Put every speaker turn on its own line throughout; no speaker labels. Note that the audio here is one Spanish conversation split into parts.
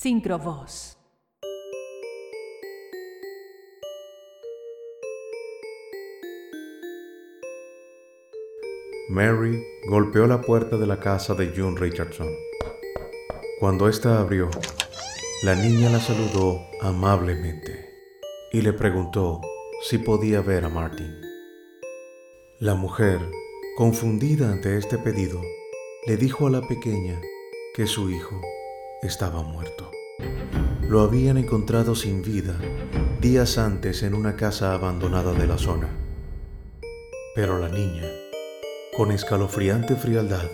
Sincrovoz.
Mary golpeó la puerta de la casa de June Richardson. Cuando ésta abrió, la niña la saludó amablemente y le preguntó si podía ver a Martin. La mujer, confundida ante este pedido, le dijo a la pequeña que su hijo estaba muerto. Lo habían encontrado sin vida días antes en una casa abandonada de la zona. Pero la niña con escalofriante frialdad,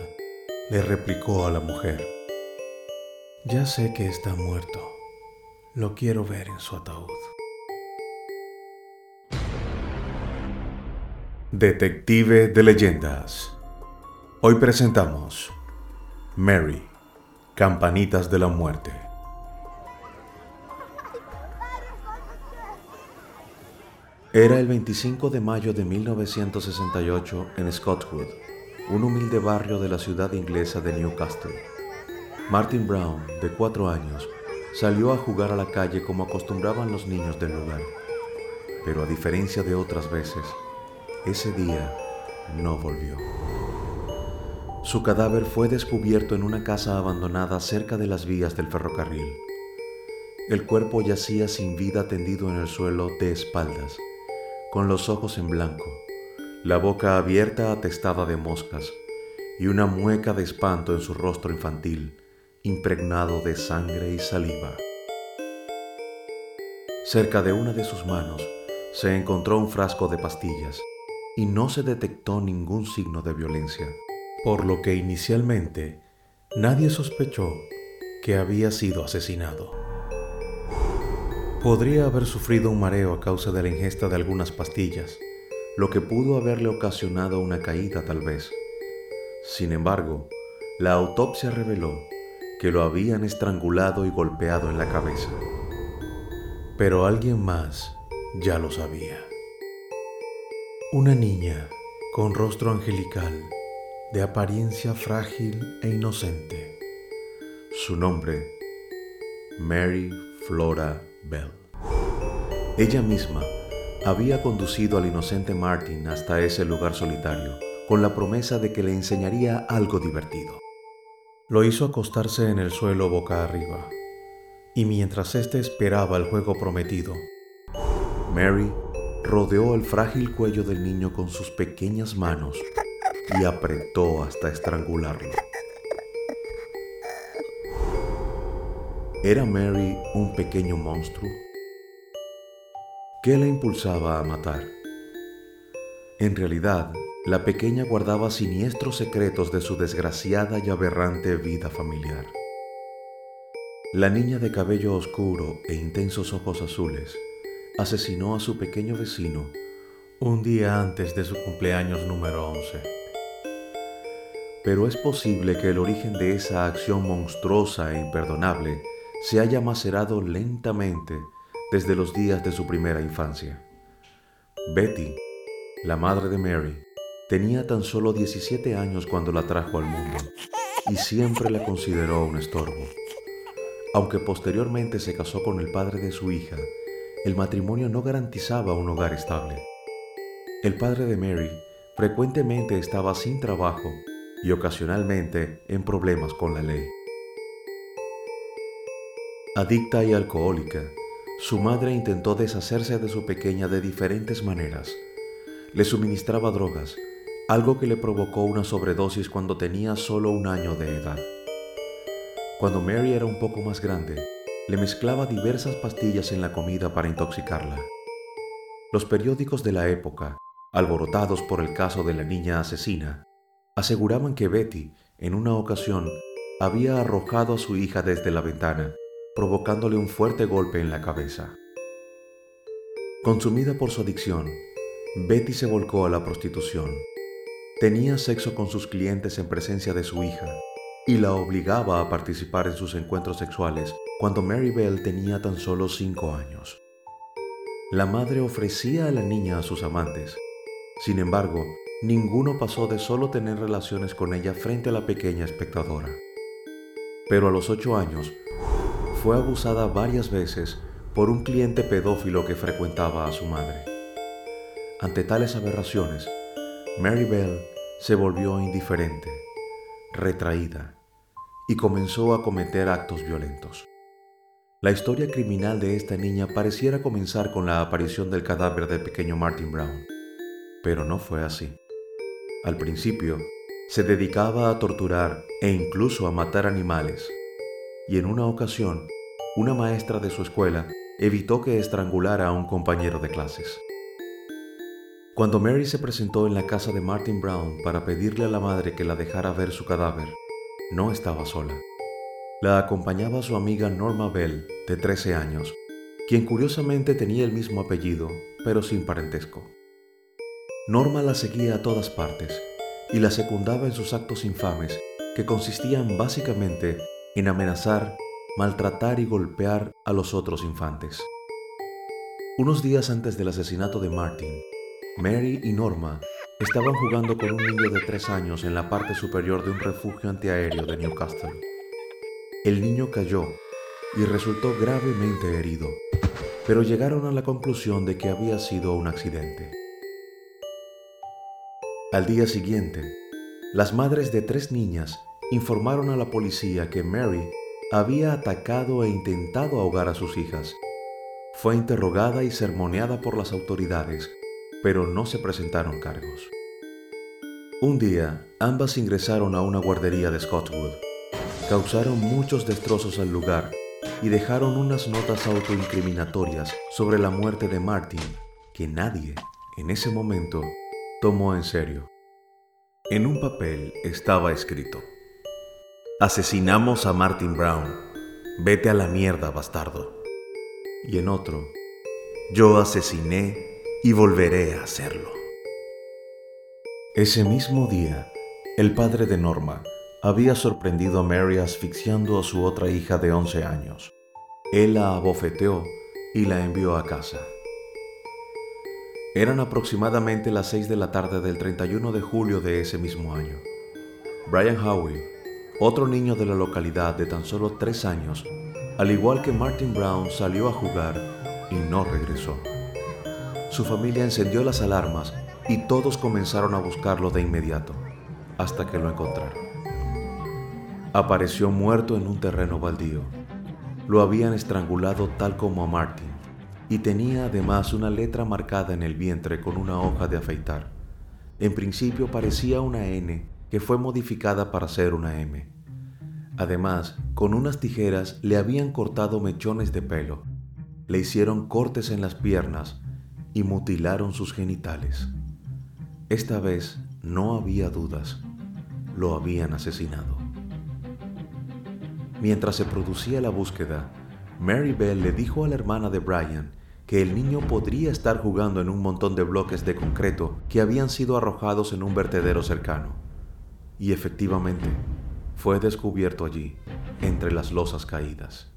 le replicó a la mujer, Ya sé que está muerto. Lo quiero ver en su ataúd. Detective de leyendas. Hoy presentamos Mary, Campanitas de la Muerte. Era el 25 de mayo de 1968 en Scottwood, un humilde barrio de la ciudad inglesa de Newcastle. Martin Brown, de cuatro años, salió a jugar a la calle como acostumbraban los niños del lugar. Pero a diferencia de otras veces, ese día no volvió. Su cadáver fue descubierto en una casa abandonada cerca de las vías del ferrocarril. El cuerpo yacía sin vida tendido en el suelo de espaldas con los ojos en blanco, la boca abierta atestada de moscas y una mueca de espanto en su rostro infantil, impregnado de sangre y saliva. Cerca de una de sus manos se encontró un frasco de pastillas y no se detectó ningún signo de violencia, por lo que inicialmente nadie sospechó que había sido asesinado. Podría haber sufrido un mareo a causa de la ingesta de algunas pastillas, lo que pudo haberle ocasionado una caída tal vez. Sin embargo, la autopsia reveló que lo habían estrangulado y golpeado en la cabeza. Pero alguien más ya lo sabía. Una niña con rostro angelical, de apariencia frágil e inocente. Su nombre, Mary Flora Bell. Ella misma había conducido al inocente Martin hasta ese lugar solitario con la promesa de que le enseñaría algo divertido. Lo hizo acostarse en el suelo boca arriba, y mientras éste esperaba el juego prometido, Mary rodeó el frágil cuello del niño con sus pequeñas manos y apretó hasta estrangularlo. ¿Era Mary un pequeño monstruo? ¿Qué la impulsaba a matar? En realidad, la pequeña guardaba siniestros secretos de su desgraciada y aberrante vida familiar. La niña de cabello oscuro e intensos ojos azules asesinó a su pequeño vecino un día antes de su cumpleaños número 11. Pero es posible que el origen de esa acción monstruosa e imperdonable se haya macerado lentamente desde los días de su primera infancia. Betty, la madre de Mary, tenía tan solo 17 años cuando la trajo al mundo y siempre la consideró un estorbo. Aunque posteriormente se casó con el padre de su hija, el matrimonio no garantizaba un hogar estable. El padre de Mary frecuentemente estaba sin trabajo y ocasionalmente en problemas con la ley. Adicta y alcohólica, su madre intentó deshacerse de su pequeña de diferentes maneras. Le suministraba drogas, algo que le provocó una sobredosis cuando tenía solo un año de edad. Cuando Mary era un poco más grande, le mezclaba diversas pastillas en la comida para intoxicarla. Los periódicos de la época, alborotados por el caso de la niña asesina, aseguraban que Betty, en una ocasión, había arrojado a su hija desde la ventana provocándole un fuerte golpe en la cabeza. Consumida por su adicción, Betty se volcó a la prostitución. Tenía sexo con sus clientes en presencia de su hija y la obligaba a participar en sus encuentros sexuales cuando Mary Bell tenía tan solo cinco años. La madre ofrecía a la niña a sus amantes. Sin embargo, ninguno pasó de solo tener relaciones con ella frente a la pequeña espectadora. Pero a los ocho años, fue abusada varias veces por un cliente pedófilo que frecuentaba a su madre. Ante tales aberraciones, Mary Bell se volvió indiferente, retraída y comenzó a cometer actos violentos. La historia criminal de esta niña pareciera comenzar con la aparición del cadáver del pequeño Martin Brown, pero no fue así. Al principio, se dedicaba a torturar e incluso a matar animales, y en una ocasión, una maestra de su escuela evitó que estrangulara a un compañero de clases. Cuando Mary se presentó en la casa de Martin Brown para pedirle a la madre que la dejara ver su cadáver, no estaba sola. La acompañaba su amiga Norma Bell, de 13 años, quien curiosamente tenía el mismo apellido, pero sin parentesco. Norma la seguía a todas partes y la secundaba en sus actos infames, que consistían básicamente en amenazar, maltratar y golpear a los otros infantes. Unos días antes del asesinato de Martin, Mary y Norma estaban jugando con un niño de tres años en la parte superior de un refugio antiaéreo de Newcastle. El niño cayó y resultó gravemente herido, pero llegaron a la conclusión de que había sido un accidente. Al día siguiente, las madres de tres niñas informaron a la policía que Mary había atacado e intentado ahogar a sus hijas. Fue interrogada y sermoneada por las autoridades, pero no se presentaron cargos. Un día, ambas ingresaron a una guardería de Scottwood. Causaron muchos destrozos al lugar y dejaron unas notas autoincriminatorias sobre la muerte de Martin que nadie, en ese momento, tomó en serio. En un papel estaba escrito, Asesinamos a Martin Brown. Vete a la mierda, bastardo. Y en otro, Yo asesiné y volveré a hacerlo. Ese mismo día, el padre de Norma había sorprendido a Mary asfixiando a su otra hija de 11 años. Él la abofeteó y la envió a casa. Eran aproximadamente las 6 de la tarde del 31 de julio de ese mismo año. Brian Howie otro niño de la localidad de tan solo tres años, al igual que Martin Brown, salió a jugar y no regresó. Su familia encendió las alarmas y todos comenzaron a buscarlo de inmediato, hasta que lo encontraron. Apareció muerto en un terreno baldío. Lo habían estrangulado tal como a Martin y tenía además una letra marcada en el vientre con una hoja de afeitar. En principio parecía una N que fue modificada para ser una M. Además, con unas tijeras le habían cortado mechones de pelo, le hicieron cortes en las piernas y mutilaron sus genitales. Esta vez no había dudas, lo habían asesinado. Mientras se producía la búsqueda, Mary Bell le dijo a la hermana de Brian que el niño podría estar jugando en un montón de bloques de concreto que habían sido arrojados en un vertedero cercano. Y efectivamente, fue descubierto allí, entre las losas caídas.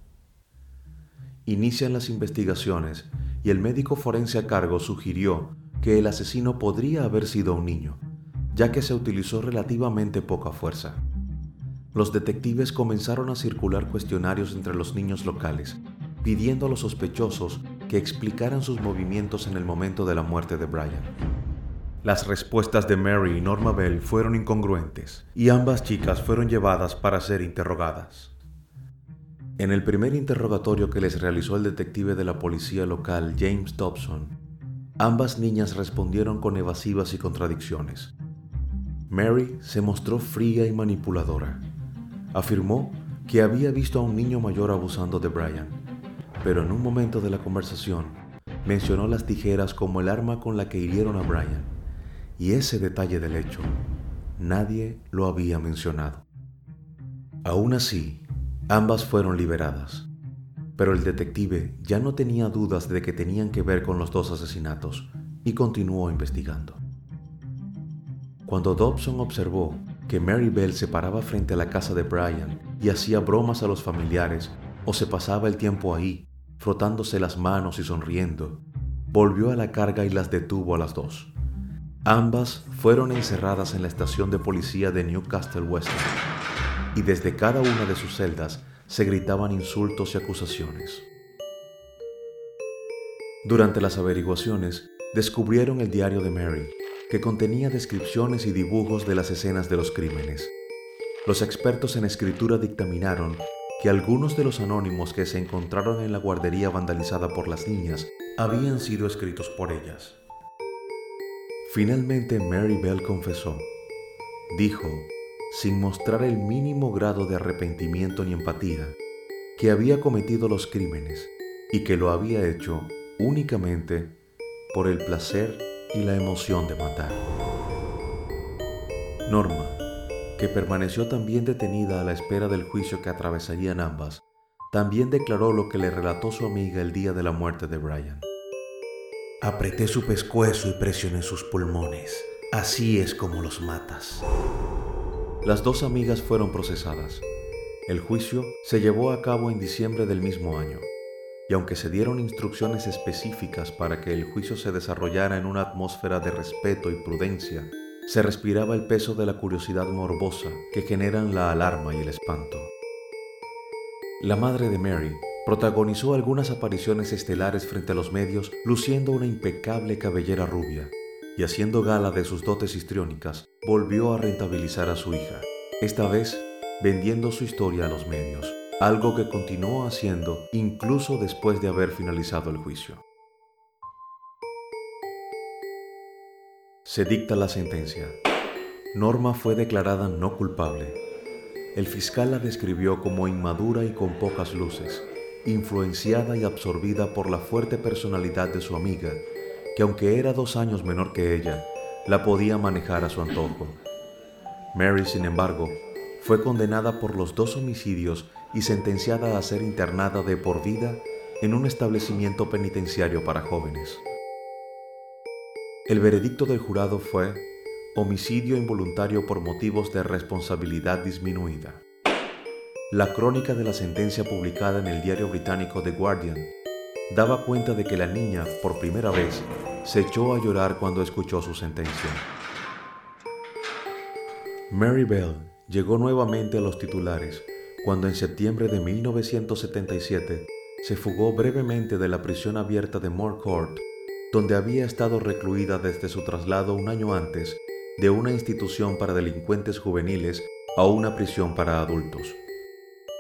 Inician las investigaciones y el médico forense a cargo sugirió que el asesino podría haber sido un niño, ya que se utilizó relativamente poca fuerza. Los detectives comenzaron a circular cuestionarios entre los niños locales, pidiendo a los sospechosos que explicaran sus movimientos en el momento de la muerte de Brian. Las respuestas de Mary y Norma Bell fueron incongruentes y ambas chicas fueron llevadas para ser interrogadas. En el primer interrogatorio que les realizó el detective de la policía local James Dobson, ambas niñas respondieron con evasivas y contradicciones. Mary se mostró fría y manipuladora. Afirmó que había visto a un niño mayor abusando de Brian, pero en un momento de la conversación mencionó las tijeras como el arma con la que hirieron a Brian y ese detalle del hecho nadie lo había mencionado. Aún así, ambas fueron liberadas, pero el detective ya no tenía dudas de que tenían que ver con los dos asesinatos y continuó investigando. Cuando Dobson observó que Mary Bell se paraba frente a la casa de Brian y hacía bromas a los familiares o se pasaba el tiempo ahí, frotándose las manos y sonriendo, volvió a la carga y las detuvo a las dos. Ambas fueron encerradas en la estación de policía de Newcastle Western y desde cada una de sus celdas se gritaban insultos y acusaciones. Durante las averiguaciones, descubrieron el diario de Mary, que contenía descripciones y dibujos de las escenas de los crímenes. Los expertos en escritura dictaminaron que algunos de los anónimos que se encontraron en la guardería vandalizada por las niñas habían sido escritos por ellas. Finalmente Mary Bell confesó. Dijo, sin mostrar el mínimo grado de arrepentimiento ni empatía, que había cometido los crímenes y que lo había hecho únicamente por el placer y la emoción de matar. Norma, que permaneció también detenida a la espera del juicio que atravesarían ambas, también declaró lo que le relató su amiga el día de la muerte de Brian. Apreté su pescuezo y presioné sus pulmones. Así es como los matas. Las dos amigas fueron procesadas. El juicio se llevó a cabo en diciembre del mismo año y aunque se dieron instrucciones específicas para que el juicio se desarrollara en una atmósfera de respeto y prudencia, se respiraba el peso de la curiosidad morbosa que generan la alarma y el espanto. La madre de Mary protagonizó algunas apariciones estelares frente a los medios luciendo una impecable cabellera rubia y haciendo gala de sus dotes histriónicas, volvió a rentabilizar a su hija, esta vez vendiendo su historia a los medios algo que continuó haciendo incluso después de haber finalizado el juicio. Se dicta la sentencia. Norma fue declarada no culpable. El fiscal la describió como inmadura y con pocas luces, influenciada y absorbida por la fuerte personalidad de su amiga, que aunque era dos años menor que ella, la podía manejar a su antojo. Mary, sin embargo, fue condenada por los dos homicidios y sentenciada a ser internada de por vida en un establecimiento penitenciario para jóvenes. El veredicto del jurado fue homicidio involuntario por motivos de responsabilidad disminuida. La crónica de la sentencia publicada en el diario británico The Guardian daba cuenta de que la niña, por primera vez, se echó a llorar cuando escuchó su sentencia. Mary Bell llegó nuevamente a los titulares cuando en septiembre de 1977 se fugó brevemente de la prisión abierta de Moore Court, donde había estado recluida desde su traslado un año antes de una institución para delincuentes juveniles a una prisión para adultos.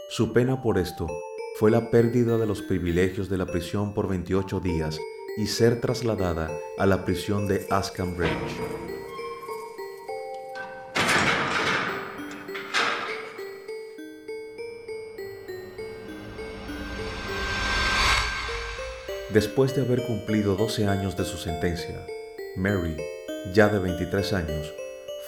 Su pena por esto fue la pérdida de los privilegios de la prisión por 28 días y ser trasladada a la prisión de Askham Bridge. Después de haber cumplido 12 años de su sentencia, Mary, ya de 23 años,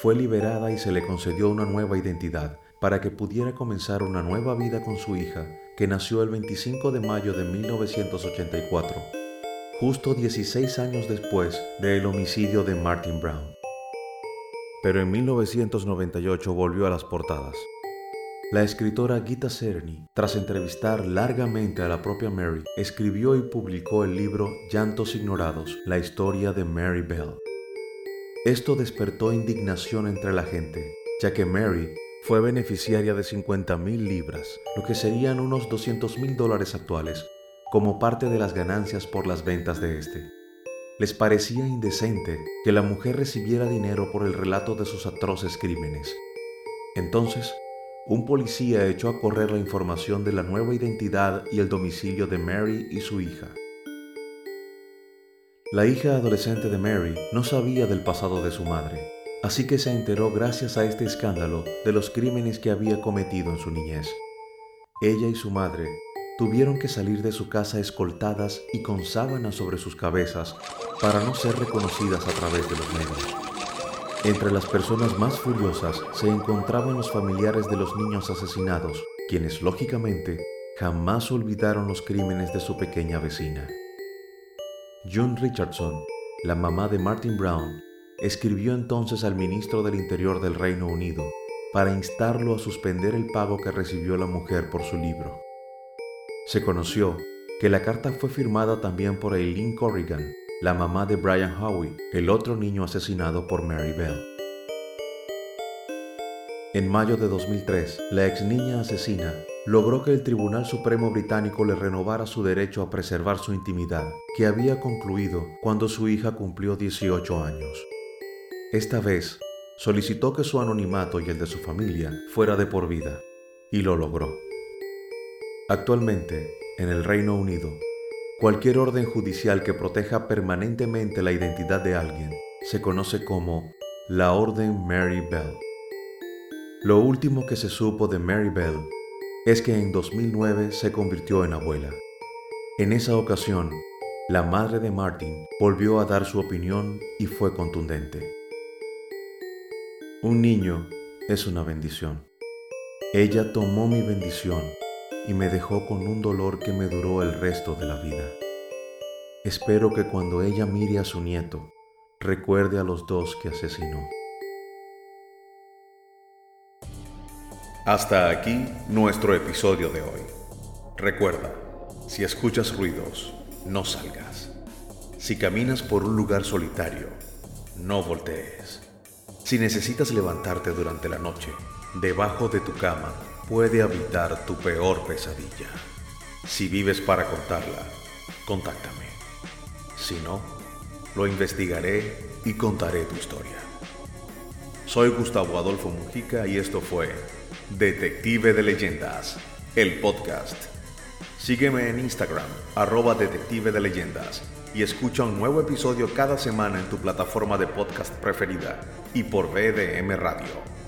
fue liberada y se le concedió una nueva identidad para que pudiera comenzar una nueva vida con su hija, que nació el 25 de mayo de 1984, justo 16 años después del homicidio de Martin Brown. Pero en 1998 volvió a las portadas. La escritora Gita Serni, tras entrevistar largamente a la propia Mary, escribió y publicó el libro Llantos Ignorados, la historia de Mary Bell. Esto despertó indignación entre la gente, ya que Mary fue beneficiaria de 50 mil libras, lo que serían unos 200 mil dólares actuales, como parte de las ganancias por las ventas de este. Les parecía indecente que la mujer recibiera dinero por el relato de sus atroces crímenes. Entonces, un policía echó a correr la información de la nueva identidad y el domicilio de Mary y su hija. La hija adolescente de Mary no sabía del pasado de su madre, así que se enteró gracias a este escándalo de los crímenes que había cometido en su niñez. Ella y su madre tuvieron que salir de su casa escoltadas y con sábanas sobre sus cabezas para no ser reconocidas a través de los medios. Entre las personas más furiosas se encontraban los familiares de los niños asesinados, quienes lógicamente jamás olvidaron los crímenes de su pequeña vecina. June Richardson, la mamá de Martin Brown, escribió entonces al ministro del Interior del Reino Unido para instarlo a suspender el pago que recibió la mujer por su libro. Se conoció que la carta fue firmada también por Eileen Corrigan, la mamá de Brian Howie, el otro niño asesinado por Mary Bell. En mayo de 2003, la ex niña asesina logró que el Tribunal Supremo Británico le renovara su derecho a preservar su intimidad, que había concluido cuando su hija cumplió 18 años. Esta vez, solicitó que su anonimato y el de su familia fuera de por vida, y lo logró. Actualmente, en el Reino Unido, cualquier orden judicial que proteja permanentemente la identidad de alguien se conoce como la Orden Mary Bell. Lo último que se supo de Mary Bell es que en 2009 se convirtió en abuela. En esa ocasión, la madre de Martin volvió a dar su opinión y fue contundente. Un niño es una bendición. Ella tomó mi bendición y me dejó con un dolor que me duró el resto de la vida. Espero que cuando ella mire a su nieto, recuerde a los dos que asesinó. Hasta aquí nuestro episodio de hoy. Recuerda, si escuchas ruidos, no salgas. Si caminas por un lugar solitario, no voltees. Si necesitas levantarte durante la noche, debajo de tu cama puede habitar tu peor pesadilla. Si vives para contarla, contáctame. Si no, lo investigaré y contaré tu historia. Soy Gustavo Adolfo Mujica y esto fue Detective de Leyendas, el podcast. Sígueme en Instagram, arroba Detective de Leyendas, y escucha un nuevo episodio cada semana en tu plataforma de podcast preferida y por BDM Radio.